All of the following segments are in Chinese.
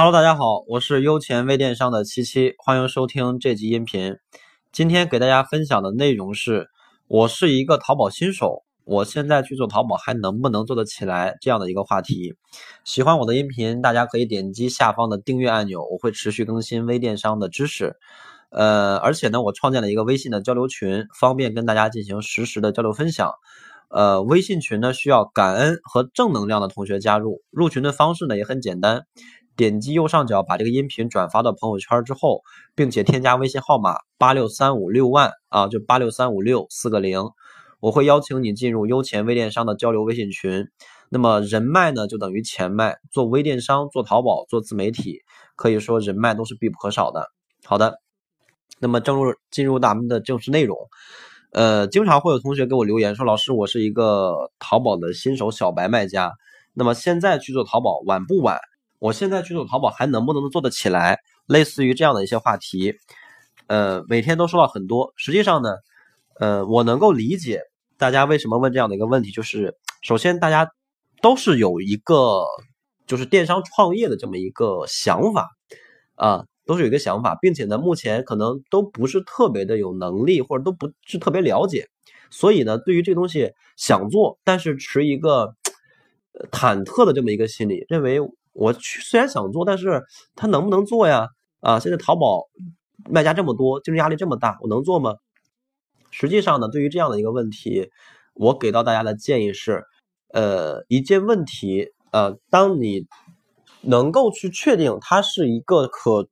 Hello，大家好，我是优钱微电商的七七，欢迎收听这集音频。今天给大家分享的内容是，我是一个淘宝新手，我现在去做淘宝还能不能做得起来这样的一个话题。喜欢我的音频，大家可以点击下方的订阅按钮，我会持续更新微电商的知识。呃，而且呢，我创建了一个微信的交流群，方便跟大家进行实时的交流分享。呃，微信群呢需要感恩和正能量的同学加入，入群的方式呢也很简单。点击右上角把这个音频转发到朋友圈之后，并且添加微信号码八六三五六万啊，就八六三五六四个零，我会邀请你进入优钱微电商的交流微信群。那么人脉呢，就等于钱脉。做微电商、做淘宝、做自媒体，可以说人脉都是必不可少的。好的，那么正入进入咱们的正式内容。呃，经常会有同学给我留言说，老师，我是一个淘宝的新手小白卖家，那么现在去做淘宝晚不晚？我现在去做淘宝还能不能做得起来？类似于这样的一些话题，呃，每天都收到很多。实际上呢，呃，我能够理解大家为什么问这样的一个问题，就是首先大家都是有一个就是电商创业的这么一个想法啊，都是有一个想法，并且呢，目前可能都不是特别的有能力，或者都不是特别了解，所以呢，对于这东西想做，但是持一个 忐忑的这么一个心理，认为。我去，虽然想做，但是他能不能做呀？啊，现在淘宝卖家这么多，竞争压力这么大，我能做吗？实际上呢，对于这样的一个问题，我给到大家的建议是，呃，一件问题，呃，当你能够去确定它是一个可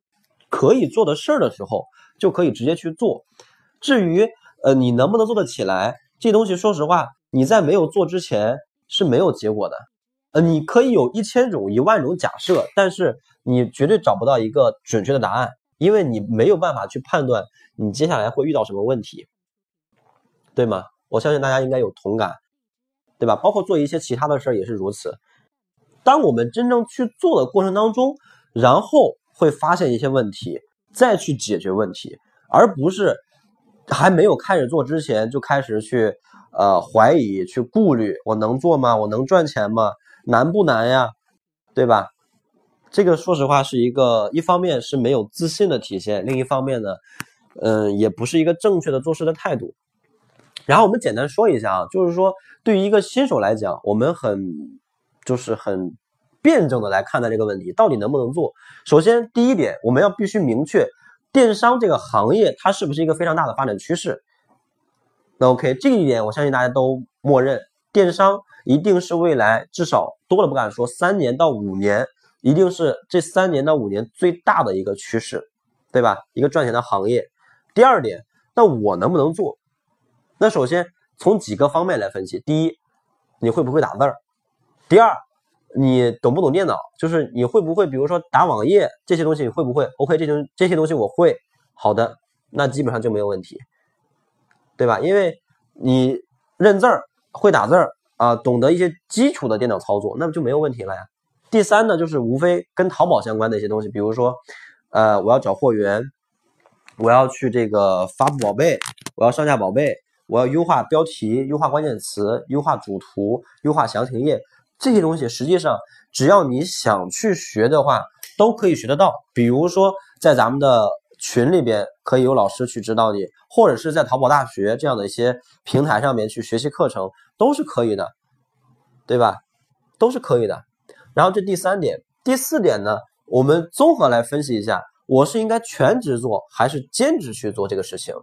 可以做的事儿的时候，就可以直接去做。至于呃，你能不能做得起来，这东西，说实话，你在没有做之前是没有结果的。呃，你可以有一千种、一万种假设，但是你绝对找不到一个准确的答案，因为你没有办法去判断你接下来会遇到什么问题，对吗？我相信大家应该有同感，对吧？包括做一些其他的事儿也是如此。当我们真正去做的过程当中，然后会发现一些问题，再去解决问题，而不是还没有开始做之前就开始去呃怀疑、去顾虑，我能做吗？我能赚钱吗？难不难呀，对吧？这个说实话是一个，一方面是没有自信的体现，另一方面呢，嗯，也不是一个正确的做事的态度。然后我们简单说一下啊，就是说对于一个新手来讲，我们很就是很辩证的来看待这个问题，到底能不能做。首先第一点，我们要必须明确电商这个行业它是不是一个非常大的发展趋势。那 OK，这一点我相信大家都默认。电商一定是未来至少多了不敢说三年到五年，一定是这三年到五年最大的一个趋势，对吧？一个赚钱的行业。第二点，那我能不能做？那首先从几个方面来分析：第一，你会不会打字儿？第二，你懂不懂电脑？就是你会不会，比如说打网页这些东西，你会不会？OK，这些这些东西我会。好的，那基本上就没有问题，对吧？因为你认字儿。会打字儿啊，懂得一些基础的电脑操作，那么就没有问题了呀。第三呢，就是无非跟淘宝相关的一些东西，比如说，呃，我要找货源，我要去这个发布宝贝，我要上架宝贝，我要优化标题、优化关键词、优化主图、优化详情页，这些东西实际上只要你想去学的话，都可以学得到。比如说在咱们的。群里边可以有老师去指导你，或者是在淘宝大学这样的一些平台上面去学习课程，都是可以的，对吧？都是可以的。然后这第三点，第四点呢，我们综合来分析一下，我是应该全职做还是兼职去做这个事情？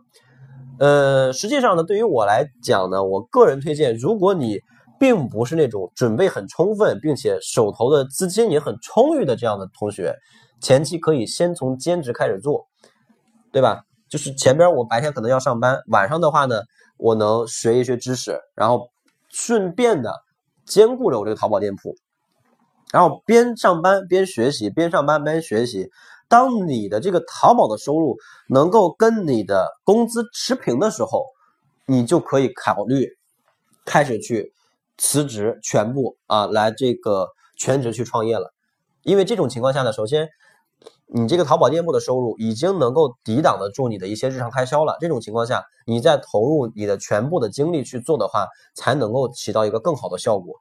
呃，实际上呢，对于我来讲呢，我个人推荐，如果你并不是那种准备很充分，并且手头的资金也很充裕的这样的同学，前期可以先从兼职开始做。对吧？就是前边我白天可能要上班，晚上的话呢，我能学一学知识，然后顺便的兼顾着我这个淘宝店铺，然后边上班边学习，边上班边学习。当你的这个淘宝的收入能够跟你的工资持平的时候，你就可以考虑开始去辞职，全部啊来这个全职去创业了。因为这种情况下呢，首先。你这个淘宝店铺的收入已经能够抵挡得住你的一些日常开销了。这种情况下，你再投入你的全部的精力去做的话，才能够起到一个更好的效果。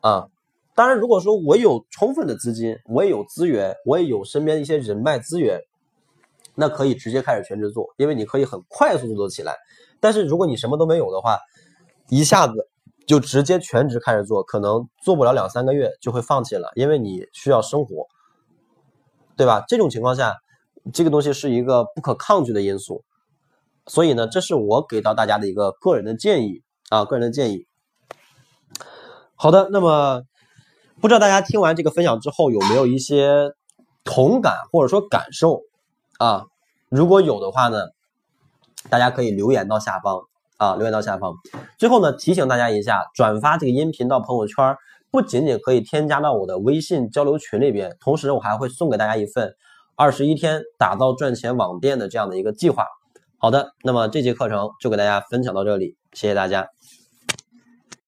啊，当然，如果说我有充分的资金，我也有资源，我也有身边一些人脉资源，那可以直接开始全职做，因为你可以很快速做起来。但是如果你什么都没有的话，一下子就直接全职开始做，可能做不了两三个月就会放弃了，因为你需要生活，对吧？这种情况下，这个东西是一个不可抗拒的因素。所以呢，这是我给到大家的一个个人的建议啊，个人的建议。好的，那么。不知道大家听完这个分享之后有没有一些同感或者说感受啊？如果有的话呢，大家可以留言到下方啊，留言到下方。最后呢，提醒大家一下，转发这个音频到朋友圈，不仅仅可以添加到我的微信交流群里边，同时我还会送给大家一份二十一天打造赚钱网店的这样的一个计划。好的，那么这节课程就给大家分享到这里，谢谢大家。